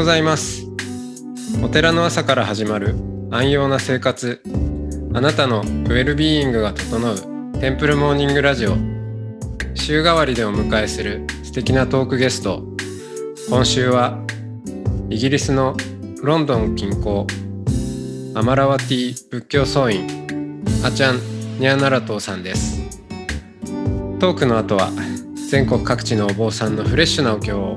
ございます。お寺の朝から始まる安養な生活。あなたのウェルビーイングが整うテンプルモーニングラジオ。週替わりでお迎えする素敵なトークゲスト。今週はイギリスのロンドン近郊アマラワティ仏教僧院アチャンニャーナラトーさんです。トークの後は全国各地のお坊さんのフレッシュなお経を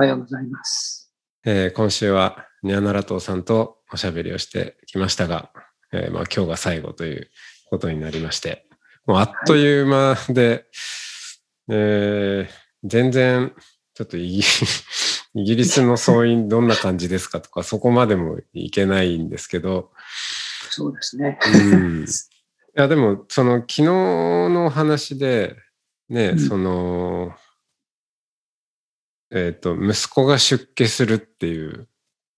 はい、おはようございます。えー今週はニャーナラトーさんとおしゃべりをしてきましたが、えーまあ、今日が最後ということになりまして、もうあっという間で、えー全然ちょっとイギイギリスの総員どんな感じですかとか、そこまでもいけないんですけど、そうですね。うん、いやでもその昨日の話でね、うんそのえっ、と息子が出家するっていう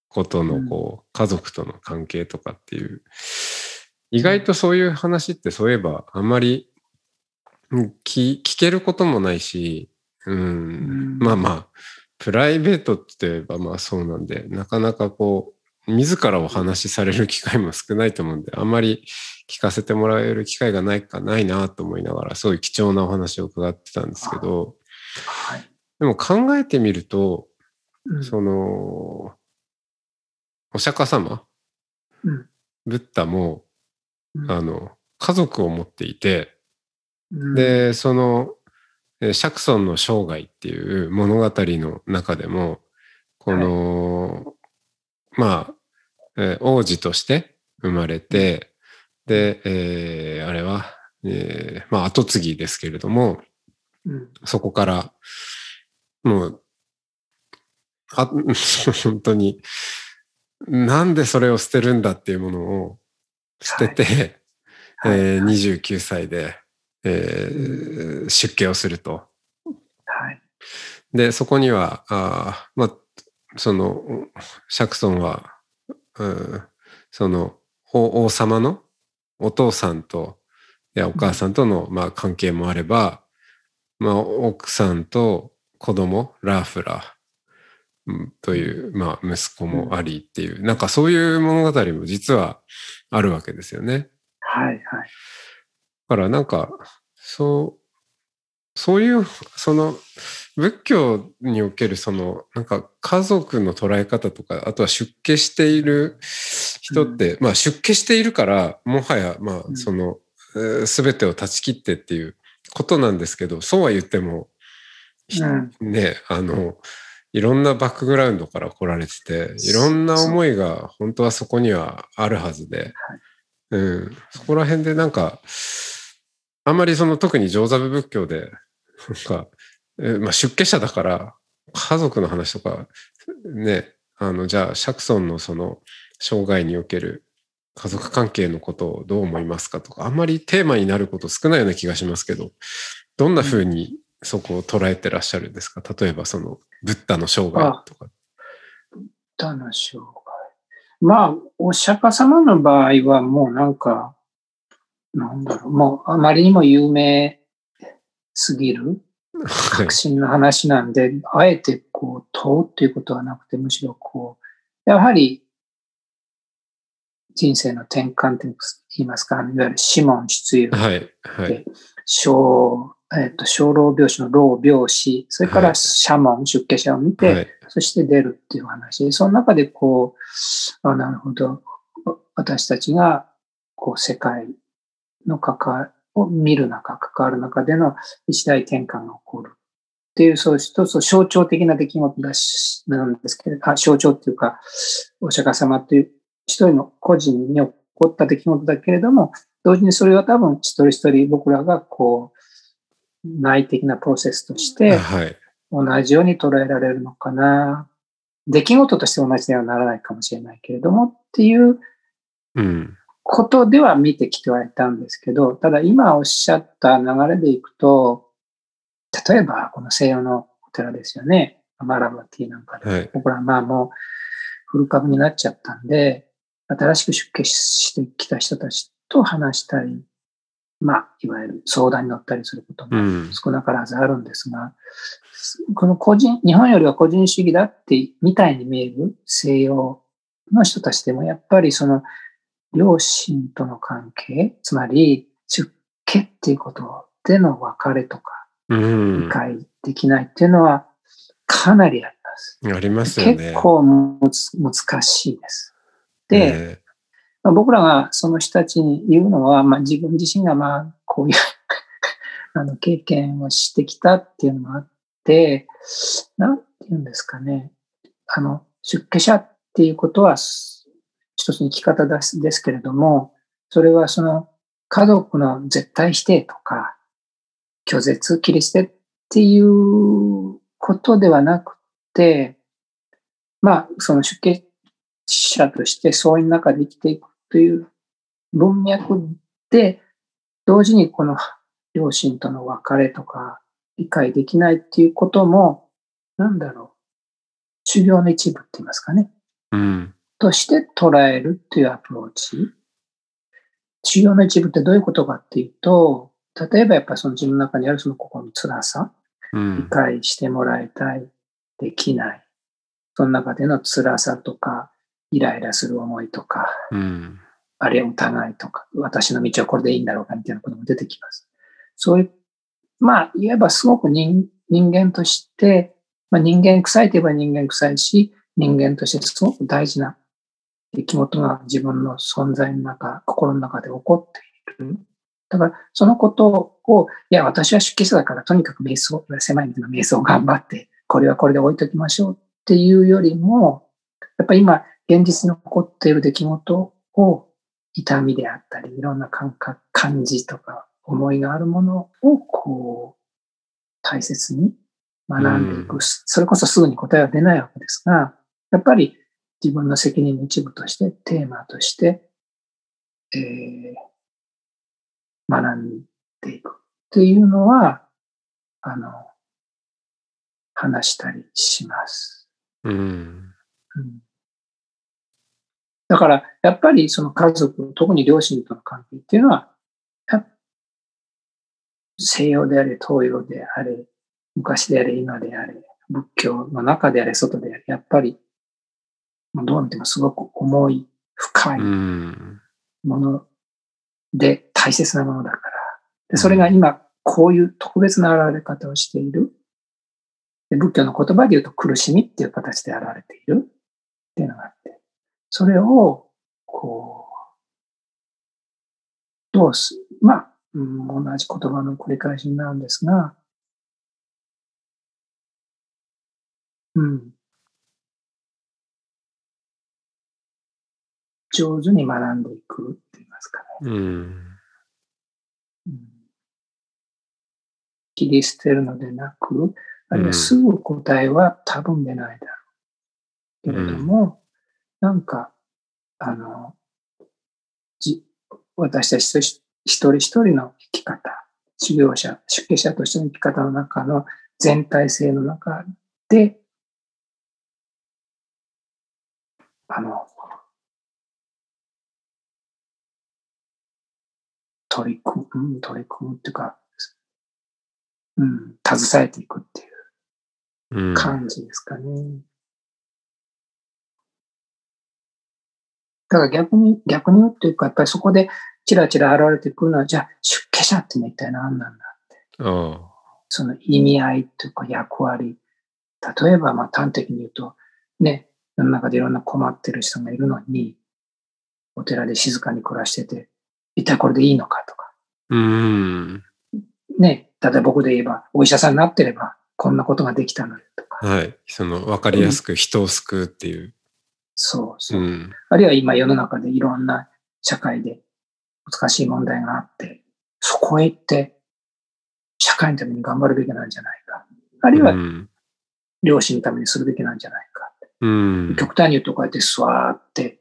ことのこう、家族との関係とかっていう意外とそういう話ってそういえばあんまりうん聞聞けることもないし、うん。うん。まあまあプライベートって言えばまあそうなんでなかなかこう自らお話しされる機会も少ないと思うんであんまり聞かせてもらえる機会がないかないなと思いながらそういう貴重なお話を伺ってたんですけどはい。でも考えてみるとうん。そのお釈迦様？うん。ブッダもうん。あの家族を持っていてうん。でそのえー釈尊の生涯っていう物語の中でもこの、まあ、えー王子として生まれてで、えーあれは、えーまあ後継ぎですけれどもうん。そこからもうあ 本当になんでそれを捨てるんだっていうものを捨てて、はいえー29歳で、えー出家をすると。はい。で、そこには、あーまあ、その、釈尊は、うん、その王王様のお父さんと、いや、お母さんとの、まあ、関係もあれば、まあ、奥さんと子供、ラーフラうんという、まあ、息子もありっていう、なんかそういう物語も実はあるわけですよね。はい。はい。だからなんか、そう、そういう、その、仏教におけるその、なんか家族の捉え方とか、あとは出家している人って、まあ出家しているから、もはや、まあうんその、すべてを断ち切ってっていうことなんですけど、そうは言っても、ひうん。ね、あの、いろんなバックグラウンドから来られてて、いろんな思いが本当はそこにはあるはずで、うん、そこら辺でなんか、あんまりその特に上座部仏教で、なんか、えーまあ、出家者だから、家族の話とか、ね、あの、じゃあ、釈尊のその、生涯における家族関係のことをどう思いますかとか、あんまりテーマになること少ないような気がしますけど、どんな風にそこを捉えてらっしゃるんですか？例えばその、ブッダの生涯とか。他の生涯。まあ、お釈迦様の場合はもうなんか、なんだろう、もうあまりにも有名すぎるはい革新の話なんで、あえてこう問うっていうことはなくて、むしろこう、やはり人生の転換と言いますか、いわゆるシモン出遊、はい。はい。小、えっ、と、小老病死の老病死、それかはいらシャモン、出家者を見て、はい。そして出るっていう話で、その中でこう、あなるほど、私たちがこう世界の関わを見る中、関わる中での一大転換が起こるっていう、そう一つ象徴的な出来事だし、なんですけれど、あ象徴っていうか、お釈迦様という一人の個人に起こった出来事だけれども、同時にそれは多分一人一人僕らがこう、内的なプロセスとして、はい。同じように捉えられるのかな。出来事として同じではならないかもしれないけれどもっていううん。ことでは見てきてはいたんですけど、ただ今おっしゃった流れでいくと、例えばこの西洋のお寺ですよね。マラバティなんかで。はい。僕らまあもう古株になっちゃったんで、新しく出家してきた人たちと話したり、まあ、いわゆる相談に乗ったりすることもうん。少なからずあるんですが、この個人、日本よりは個人主義だって、みたいに見える西洋の人たちでも、やっぱりその、両親との関係、つまり、出家っていうことでの別れとか、うん理。解できないっていうのは、かなりあります。ありますよね。結構むつ難しいです。で、えまあ、僕らがその人たちに言うのは、まあ、自分自身がまあこういう あの経験をしてきたっていうのもあって、なんて言うんですかね。あの、出家者っていうことは一つの生き方ですですけれども、それはその家族の絶対否定とか、拒絶、切り捨てっていうことではなくて、まあ、その出家者としてそういう中で生きていくという文脈で、同時にこの両親との別れとか理解できないっていうことも、なんだろう、修行の一部って言いますかね、うん。として捉えるっていうアプローチ。修行の一部ってどういうことかっていうと、例えばやっぱりその自分の中にあるその心の辛さ、理うん。解してもらいたい、できない。その中での辛さとか、イライラする思いとか、うん。あるいは疑いとか、私の道はこれでいいんだろうかみたいなことも出てきます。そういう、まあ、言えばすごく人人間として、まあ、人間臭いといえば人間臭いし、人間としてすごく大事な出来事が自分の存在の中、心の中で起こっている。だから、そのことを、いや、私は出家者だから、とにかく瞑想、狭い意味での瞑想を頑張って、これはこれで置いときましょうっていうよりも、やっぱり今、現実に起こっている出来事を痛みであったり、いろんな感覚、感じとか思いがあるものをこう、大切に学んでいく。うんそれこそすぐに答えは出ないわけですが、やっぱり自分の責任の一部として、テーマとして、えー学んでいくっていうのは、あの、話したりします。うん。うんだから、やっぱりその家族、特に両親との関係っていうのは、や西洋であれ、東洋であれ、昔であれ、今であれ、仏教の中であれ、外であれ、やっぱり、どう見てもすごく重い、深いうん。もので大切なものだから。でそれが今、こういう特別な現れ方をしている。で仏教の言葉で言うと苦しみっていう形で現れているっていうのがあって、それを、こう、どうす、まあ、うん同じ言葉の繰り返しになるんですが、うん。上手に学んでいくって言いますかね。うん。うん切り捨てるのでなく、あるいはすぐ答えは多分出ないだろう。けれども、なんか、あの、じ私たち一人一人の生き方、修行者、出家者としての生き方の中の全体性の中で、あの、取り組む、うん取り組むっていうか、うん、携えていくっていううん。感じですかね。だから逆に、逆に言うっていうか、やっぱりそこでチラチラ現れてくるのは、じゃあ出家者って一体何なんだって。あその意味合いというか役割。例えば、まあ端的に言うと、ね、世の中でいろんな困ってる人がいるのに、お寺で静かに暮らしてて、一体これでいいのかとか。うん。ね、例えば僕で言えば、お医者さんになってれば、こんなことができたのにとか。はい。その、わかりやすく人を救うっていう。そうそうう。ん。あるいは今世の中でいろんな社会で難しい問題があって、そこへ行って社会のために頑張るべきなんじゃないか。あるいはうん。両親のためにするべきなんじゃないか。うん。極端に言うとこうやって座って、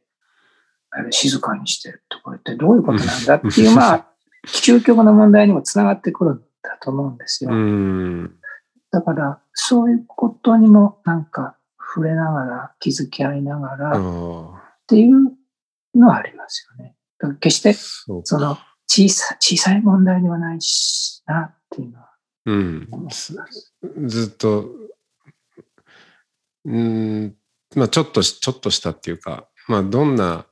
静かにしてるとこれってどういうことなんだっていう、まあ、究極の問題にもつながってくるんだと思うんですよ。うん。だから、そういうことにもなんか触れながら、気づき合いながあらっあ。ていうのはありますよね。決してその小さ小さい問題ではないしなっていうのはうん。ずっと、うん、まあちょっとし、ちょっとしたっていうか、まあどんな、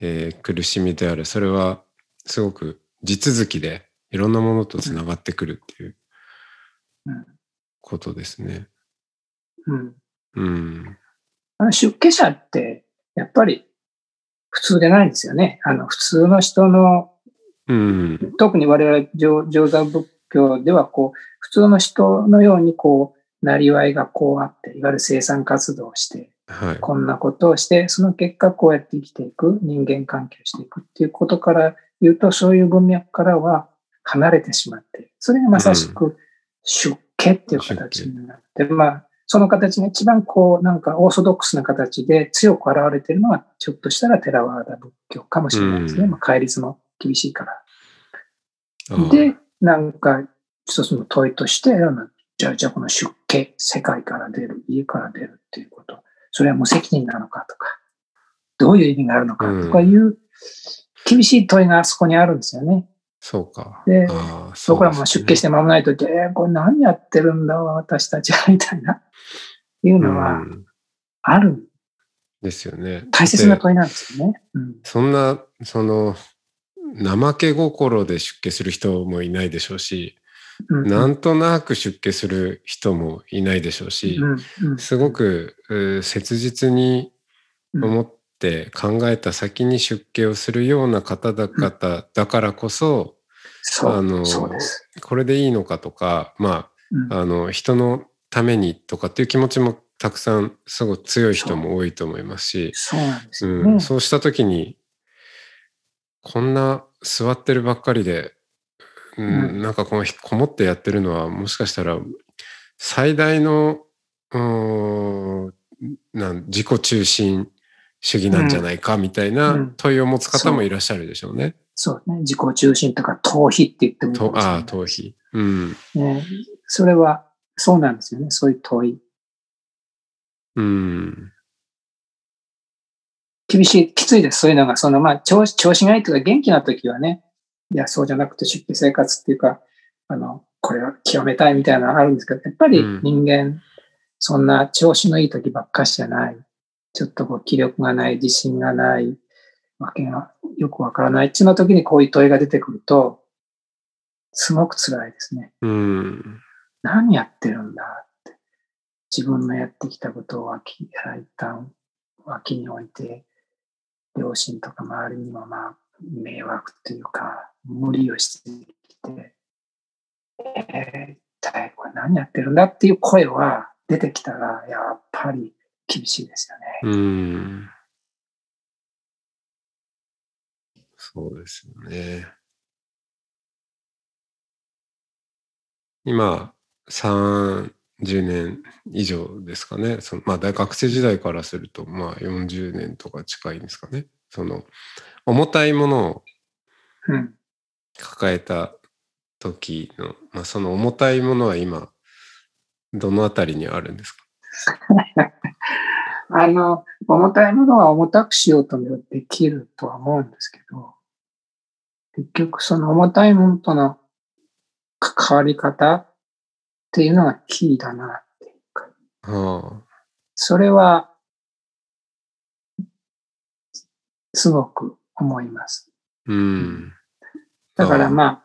えー苦しみであれ、それはすごく地続きでいろんなものとつながってくるっていううんことですね。うん、うん。あの出家者ってやっぱり普通でないんですよね。あの普通の人のうん。特に我々上上座仏教ではこう普通の人のようにこうなりわいがこうあっていわゆる生産活動をしてはい。こんなことをしてその結果こうやって生きていく人間関係をしていくっていうことから言うとそういう文脈からは離れてしまってそれがまさしく出家っていう形になって、まあその形が一番こうなんかオーソドックスな形で強く現れているのはちょっとしたらテラワーダ仏教かもしれないですね。うんまあ、戒律も厳しいから。ああで、なんか一つの問いとして、あのじゃあ、じゃあこの出家、世界から出る、家から出るっていうこと、それは無責任なのかとか、どういう意味があるのかとかいう厳しい問いがそこにあるんですよね。そうか。で僕らも出家して間もないとき、えー、これ何やってるんだ私たちは、みたいな、いうのはうんある、ですよね。大切なで問いなんですよね。うん。そんな、その、怠け心で出家する人もいないでしょうし、うん、なんとなく出家する人もいないでしょうし、うんうんすごく切実にうん思って考えた先に出家をするような方々だからこそ、そう、あのそうです。これでいいのかとか、まうん。あ、あの、人のためにとかっていう気持ちもたくさんすごい強い人も多いと思いますし、そうした時にこんな座ってるばっかりで、うんうん。なんかこのこもってやってるのはもしかしたら最大のなん自己中心主義なんじゃないかみたいなうん問いを持つ方もいらっしゃるでしょうね。そうね。自己中心とか逃避って言ってもいいかともしれないああ逃避。うんね。それは、そうなんですよね。そういう問い。うん厳しい、きついです。そういうのが、その、まあ、調子、調子がいいとか元気な時はね、いや、そうじゃなくて出家生活っていうか、あの、これは極めたいみたいなのがあるんですけど、やっぱりうん人間、そんな調子のいい時ばっかしじゃない。ちょっとこう気力がない、自信がない、わけがよくわからないっていうの時にこういう問いが出てくると、すごく辛いですね。うん何やってるんだって。自分のやってきたことを脇、一旦脇に置いて、両親とか周りにもまあ、迷惑というか、無理をしてきて、えー、一体これ何やってるんだっていう声は出てきたら、やっぱり厳しいですよね。うんそうですよね。今、30年以上ですかね。そのまあ、大学生時代からすると、まあ、40年とか近いんですかね。その、重たいものをうん。抱えた時の、まあ、その重たいものは今、どのあたりにあるんですか？あの、重たいものは重たくしようともできるとは思うんですけど、結局その重たいものとの関わり方っていうのがキーだなっていうか、はそれは、すごく思います。あ、うん。だからま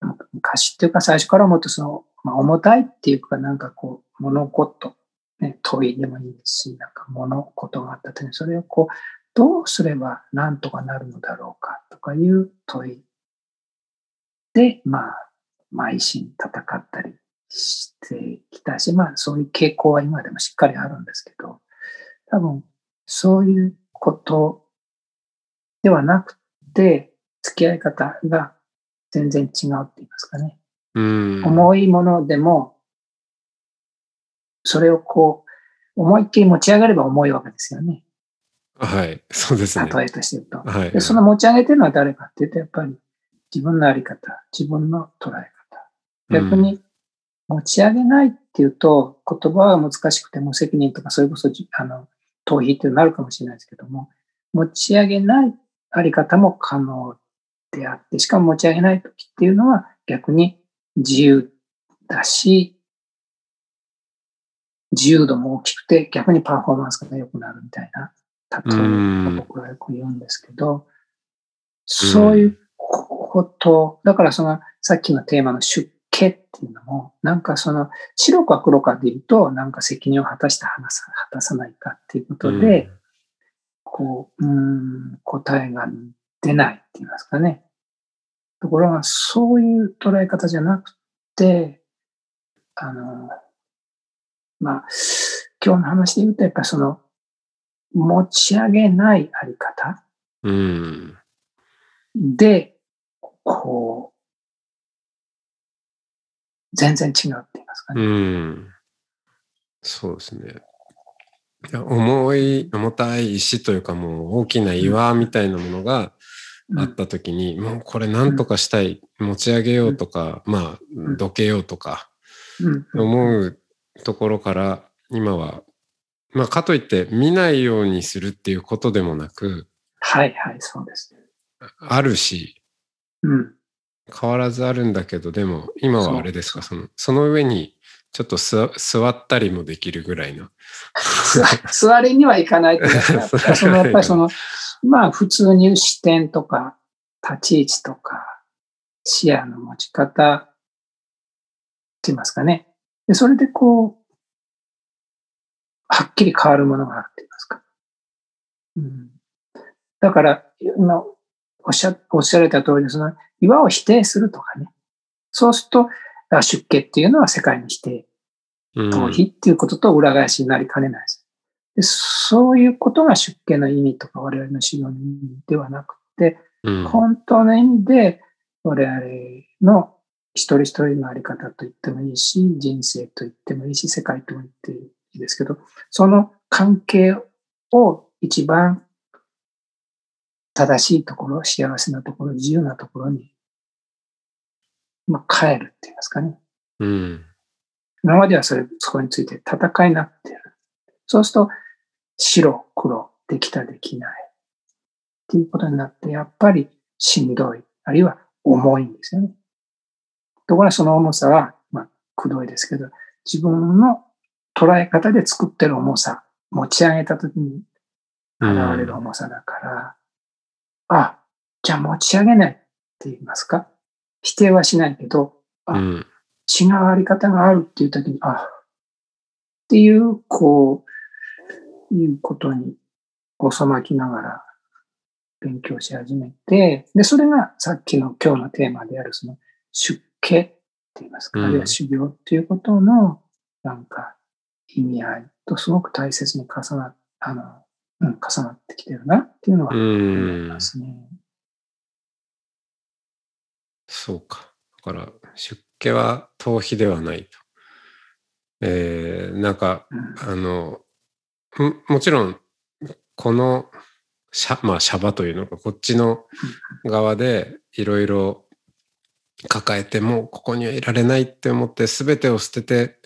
あ、昔っていうか最初からもっとその、まあ、重たいっていうかなんかこう、物事、ね、問いでもいいですし、なんか物事があった時にそれをこう、どうすればなんとかなるのだろうかとかいう問いで、まあ、邁進戦ったりしてきたし、まあそういう傾向は今でもしっかりあるんですけど、多分そういうことではなくて、付き合い方が全然違うって言いますかね。うん。重いものでも、それをこう、思いっきり持ち上げれば重いわけですよね。はい。そうですね。例えとして言うと。はい。で、その持ち上げてるのは誰かっていうと、やっぱり自分のあり方、自分の捉え方。逆に持ち上げないっていうと、言葉は難しくて無責任とか、それこそ、あの、逃避ってなるかもしれないですけども、持ち上げないあり方も可能であって、しかも持ち上げない時っていうのは逆に自由だし、自由度も大きくて逆にパフォーマンスが良くなるみたいな例えを僕はよく言うんですけど、そういうこと、だからそのさっきのテーマの出家っていうのも、なんかその白か黒かで言うと、なんか責任を果たした果たさないかっていうことで、こう、うん、答えが出ないって言いますかね。ところが、そういう捉え方じゃなくて、あの、まあ、今日の話で言うと、やっぱりその、持ち上げないあり方うん。で、こう、全然違うって言いますかね。うん。そうですね。重い、重たい石というかもう大きな岩みたいなものがあった時に、もうこれ何とかしたい、持ち上げようとか、まあ、どけようとかうん、思うところから、今は、まあ、かといって見ないようにするっていうことでもなく、はいはい、そうです。あるし、うん。変わらずあるんだけど、でも今はあれですか、その、その上にちょっと座座ったりもできるぐらいの。座座りにはいかないというか、そのやっぱりその、まあ普通に視点とか立ち位置とか視野の持ち方って言いますかね。で、それでこう、はっきり変わるものがあるって言いますか。うん、だから、今おっしゃ、おっしゃられた通り、その岩を否定するとかね。そうすると、出家っていうのは世界の否定。うん逃避っていうことと裏返しになりかねないです。でそういうことが出家の意味とか我々の修行の意味ではなくて、うん本当の意味で我々の一人一人のあり方と言ってもいいし、人生と言ってもいいし、世界と言っていいですけど、その関係を一番正しいところ、幸せなところ、自由なところに、まあ、変えるって言いますかね。うん。今まではそれ、そこについて戦いになっている。そうすると、白、黒、できた、できない。っていうことになって、やっぱりしんどい、あるいは重いんですよね。ところがその重さは、まあ、くどいですけど、自分の捉え方で作ってる重さ、持ち上げた時に現れる重さだから、あ、じゃあ持ち上げないって言いますか？否定はしないけど、あうん。違うあり方があるっていう時に、あ、っていう、こう、いうことに収まきながら勉強し始めて、で、それがさっきの今日のテーマである、その出家って言いますか、うんあるいは修行っていうことの、なんか、意味合いとすごく大切に重な、あの、うん、重なってきてるなっていうのはう思いんま。すね。そうか。だから、出家は逃避ではないと。えー、なんか、うんあの、んもちろん、この、シャ、まあ、シャバというのか、こっちの側でいろいろ抱えても、ここにはいられないって思って、全てを捨てて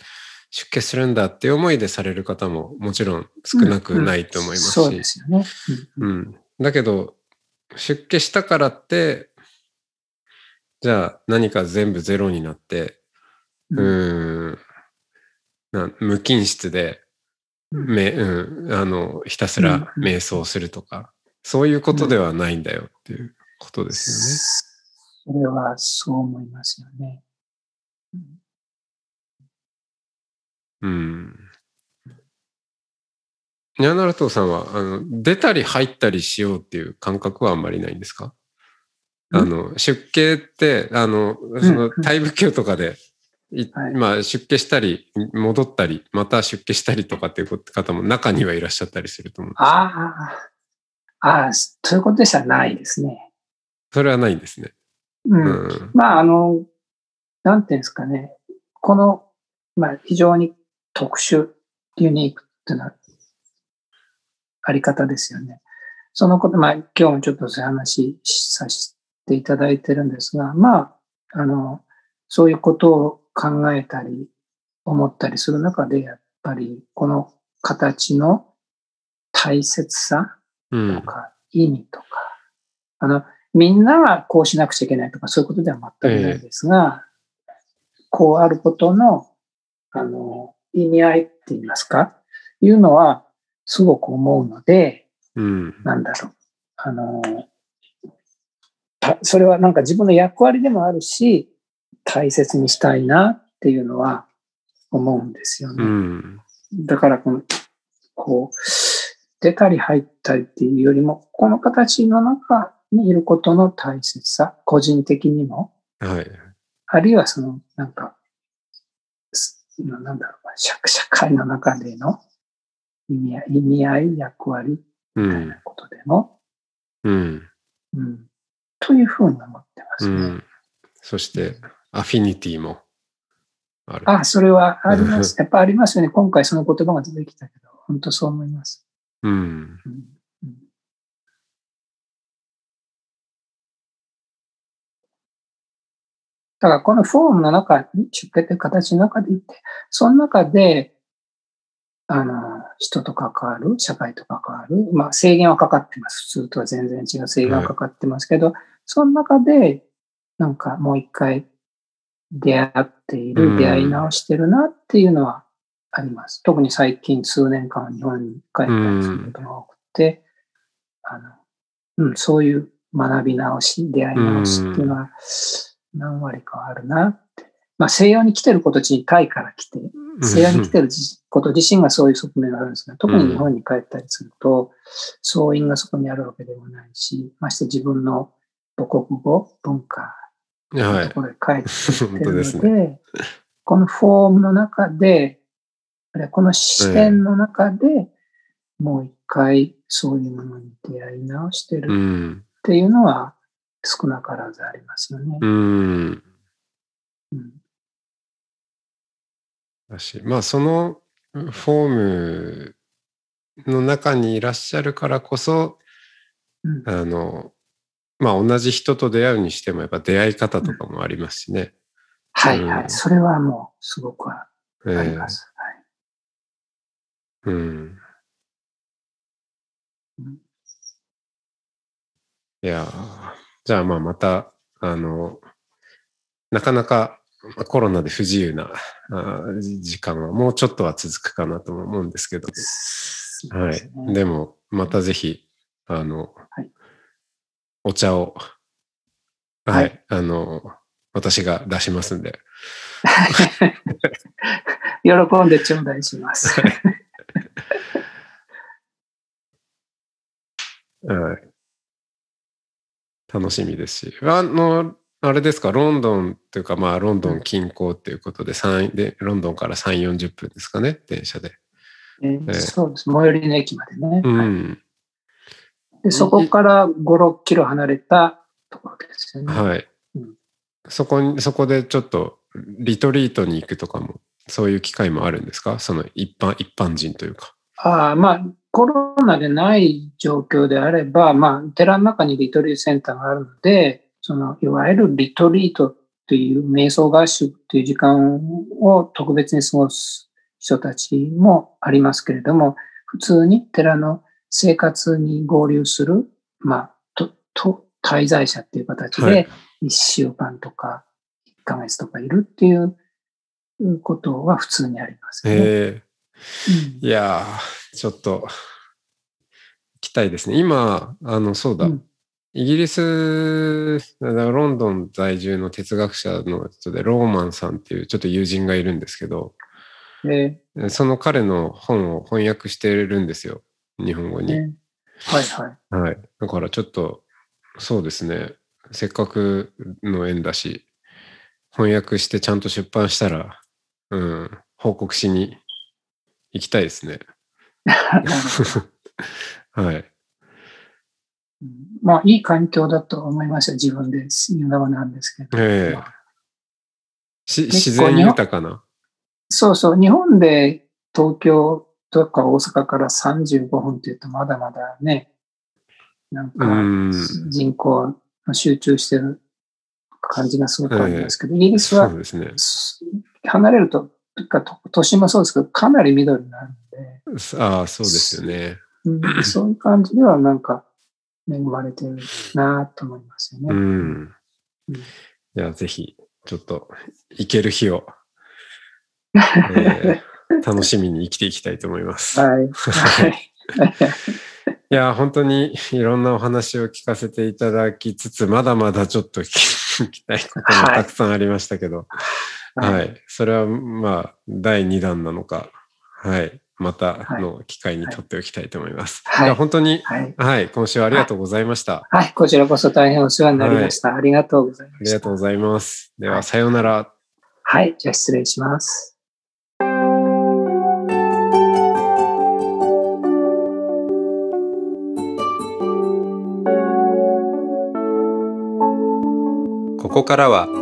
出家するんだっていう思いでされる方ももちろん少なくないと思いますし。そうですよね。うん。うん。だけど、出家したからって、じゃあ何か全部ゼロになって、うーん、な無菌室で、め、うん、あの、ひたすら瞑想するとか、そういうことではないんだよっていうことですそれはそう思いますよね。うん。ニャーナルトさんは、あの、出たり入ったりしようっていう感覚はあんまりないんですか？うん？あの、出家って、あの、その、大仏教とかで、いはいまあ、出家したり、戻ったり、また出家したりとかっていう方も中にはいらっしゃったりすると思うんですああ、ああ、ということでしたらないですね。それはないんですね。う。うんん。まあ、あの、なんていうんですかね。この、まあ、非常に特殊、ユニークっていうのは、あり方ですよね。そのこと、まあ、今日もちょっとそういう話させていただいてるんですが、まあ、あの、そういうことを考えたり、思ったりする中で、やっぱり、この形の大切さとか、意味とか、あの、みんなはこうしなくちゃいけないとか、そういうことでは全くないですが、えー、こうあることの、あの、意味合いって言いますか、いうのは、すごく思うので、うん、なんだろう。あの、それはなんか自分の役割でもあるし、大切にしたいなっていうのは思うんですよね。うん、だからこの、こう、出たり入ったりっていうよりも、この形の中にいることの大切さ、個人的にも、はい、あるいはその、なんか、なんだろう、社会の中での意味合い、意味合い役割みたいなことでも、うん。うん。というふうに思ってますね。うん、そして、アフィニティもある。あ、それはあります。やっぱありますよね。今回その言葉が出てきたけど、本当そう思います。うん。うんだからこのフォームの中に、出血という形の中でいて、その中で、あの、人と関わる、社会と関わる、まあ制限はかかってます。普通とは全然違う制限はかかってますけど、はい、その中で、なんかもう一回出会っている、出会い直してるなっていうのはあります。特に最近数年間日本に帰ったりすることが多くて、あの、うん、そういう学び直し、出会い直しっていうのは何割かあるな。まあ西洋に来てること自体から来て、西洋に来てること自身がそういう側面があるんですが、特に日本に帰ったりすると、総員がそこにあるわけでもないし、まして自分の母国語、文化のところで帰ってきてるので、ね、このフォームの中で、この視点の中で、もう一回そういうものに出会い直してるっていうのは少なからずありますよね。うん。うん、だし、まあそのフォームの中にいらっしゃるからこそ、うん、あの、まあ同じ人と出会うにしてもやっぱ出会い方とかもありますしね。はいはい。それはもうすごくあります。うん。いやじゃあまあまた、あの、なかなかコロナで不自由な時間はもうちょっとは続くかなと思うんですけど、ね、はい。でも、またぜひ、あの、はい、お茶を、はい、はい、あの、私が出しますんで。喜んで頂戴します。はい。楽しみですし。あの、あれですか、ロンドンというか、まあ、ロンドン近郊っていうことで、3でロンドンから3、40分ですかね、電車で。えー、えー、そうです。最寄りの駅までね。うん、はい、でそこから5、6キロ離れたところですよね。はい。うん、そこに、そこでちょっと、リトリートに行くとかも、そういう機会もあるんですか？その一般、一般人というか。ああ、まあ、コロナでない状況であれば、まあ、寺の中にリトリートセンターがあるので、その、いわゆるリトリートっていう瞑想合宿っていう時間を特別に過ごす人たちもありますけれども、普通に寺の生活に合流する、まあ、と、と、滞在者っていう形で、1週間とか1ヶ月とかいるっていうことは普通にありますね。えー、うん、いやちょっと、行きたいですね。今、あの、そうだ。うん、イギリス、ロンドン在住の哲学者の人で、ローマンさんっていうちょっと友人がいるんですけど、えー、その彼の本を翻訳してるんですよ。日本語に。えー、はいはい。はい。だからちょっと、そうですね。せっかくの縁だし、翻訳してちゃんと出版したら、うん、報告しに行きたいですね。はい。まあ、いい環境だと思いますよ。自分で言うのはなんですけど。ええー、自然豊かな？そうそう。日本で東京とか大阪から35分っていうとまだまだね、なんか人口の集中してる感じがすごくあるんですけど、イギリスは離れると、都心もそうですけど、かなり緑になるんで。ああ、そうですよね、うん。そういう感じではなんか恵まれてるなと思いますよね。うん。うん、いや、ぜひ、ちょっと行ける日を、えー、楽しみに生きていきたいと思います。はい。はい、いや、本当にいろんなお話を聞かせていただきつつ、まだまだちょっと聞き たいこともたくさんありましたけど、はい、はい、それはまあ、第2弾なのか、はい。またの機会にとっておきたいと思います。はい。本当に、はい、はい、今週はありがとうございました。はい、こちらこそ大変お世話になりました。ありがとうございます。ありがとうございます。では、さようなら。はい、じゃあ失礼します。ここからは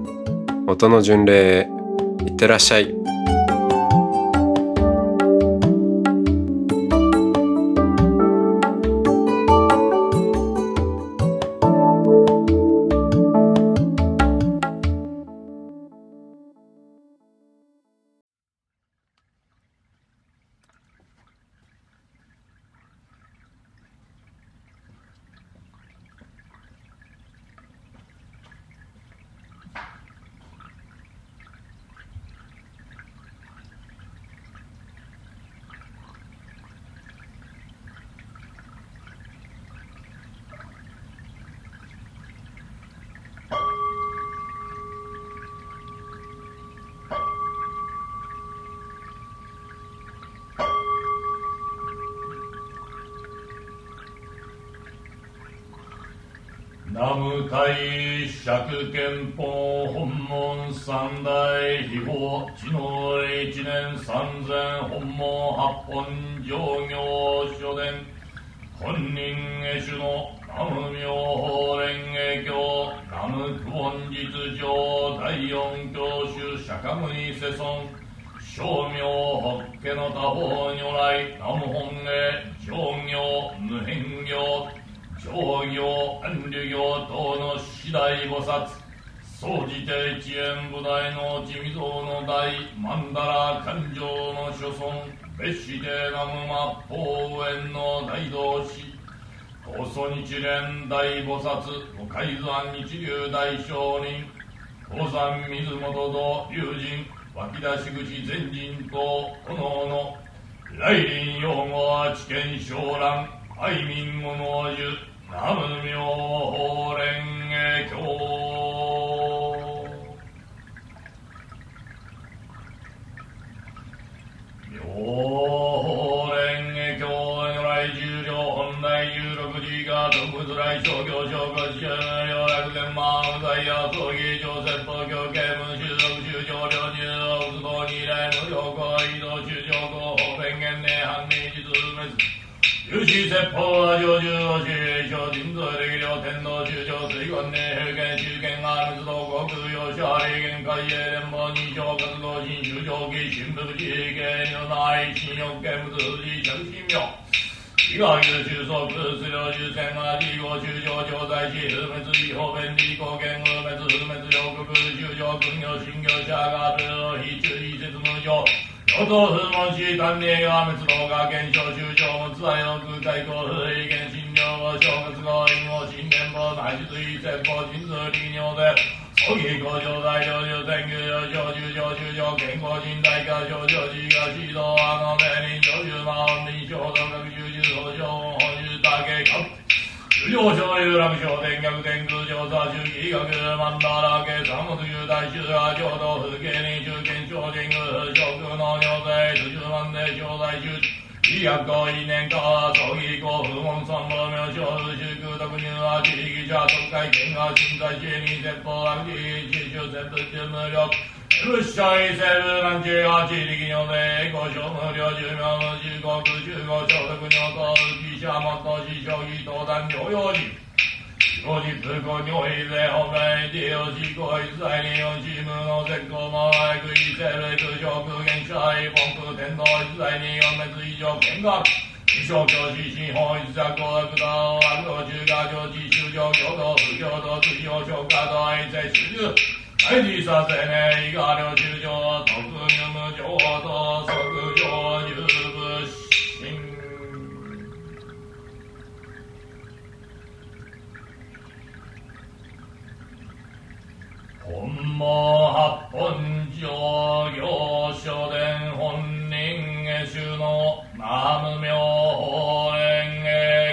音の巡礼へいってらっしゃい。南無大釈憲法本門三大秘宝知能一年三千本門八本上行書伝本人下手の南無妙法蓮華経。南無久本実上第四教主釈迦牟尼世尊。正明法華の他方如来。南無本願。上行無変行。上行遠慮行等の次第菩薩総じて一円部大の地味像の大曼荼羅勘定の諸尊別紙で南無末法園の大同士高祖日蓮大菩薩五海山日流大聖人高山水元堂龍神湧き出し口前人と炎の来臨用語は知見昇蘭愛民語の術南無妙法蓮華経妙法蓮華経如来十両本来十六時が特物来商業小国主有志説法は上中の主霊小人数力量天皇中上水言内平原中堅が密道国用者霊言海営連邦二条活動新州上記新部自衛系の内新欲見物富士着信妙伊賀優秀総空数量重戦が地方中上調剤し不滅違法便利貢献不滅不滅両国中上軍業新業者が非中非説無常与党風門市官令が滅動が現象中上無罪の空海公不意見診療を正月合意を新年法内実意説法人数利尿で葬儀工場大領流天宮上上中上中上健康人大化上上寺が指導あの名人上中魔本人衝動学習術法上本州だけか主上昇有楽昇天逆天空上座周期学曼荼羅家三物有大衆は浄土風景に中堅超人宮諸空の尿税十万年小在中医薬行為年化葬儀公不問三宝名称祝徳入は自力者特会見が身在地に説法悪事地中説仏無力仏者異性部南中が地力におで五所無料寿命無十国十五所得尿と浮者もっと死将棋登壇療養時後日後においで本来利用し後一切に四チームの絶好もないくい生霊空上空限者本空天道一切に四滅以上見学一生教師新法一作公悪道悪道中華上地修上共同不共同追用消化道愛世主従愛知させねいが領中上特入無常と即上入本望八本上行書伝本人下主の南無妙法園へ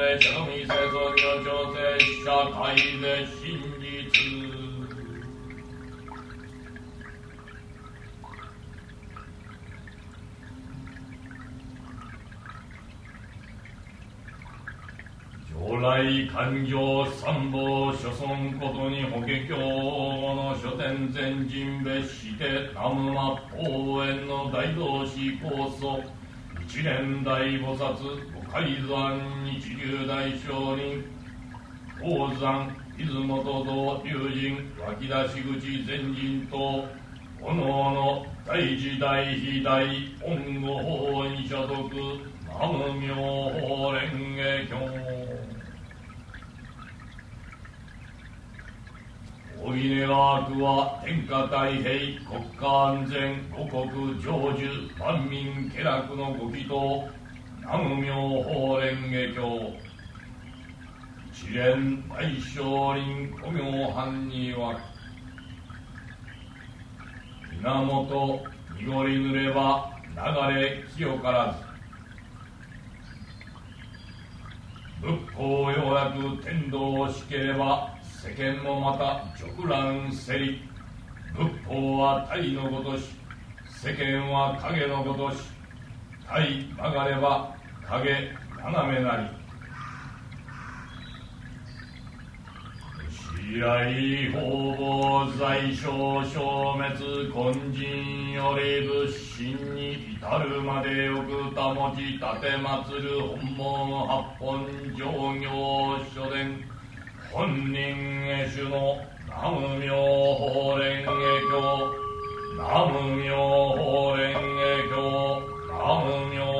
で尿で茶のみ清掃業調整社会で真実将来勘定参謀諸村ことに法華経の書店全人別して南無末法園の大同士高祖一年大菩薩五海山一流大聖人宝山出雲と同竜神湧き出し口前人とおのおの大時代非大恩護法に所得南無妙法蓮華経。お稲が悪は天下太平国家安全五国成就万民家楽のご祈祷南無妙法蓮華経。一連大聖林古明藩には源濁り濡れば流れ清からず仏法要約天道しければ世間もまた直乱せり。仏法は体のごとし世間は影のごとし。体曲がれば影斜めなり。試合方々在所消滅根人より仏心に至るまでよく保ち立て祭る本門八本上行書伝本人へ主の南無妙法蓮華経。南無妙法蓮華経。南無妙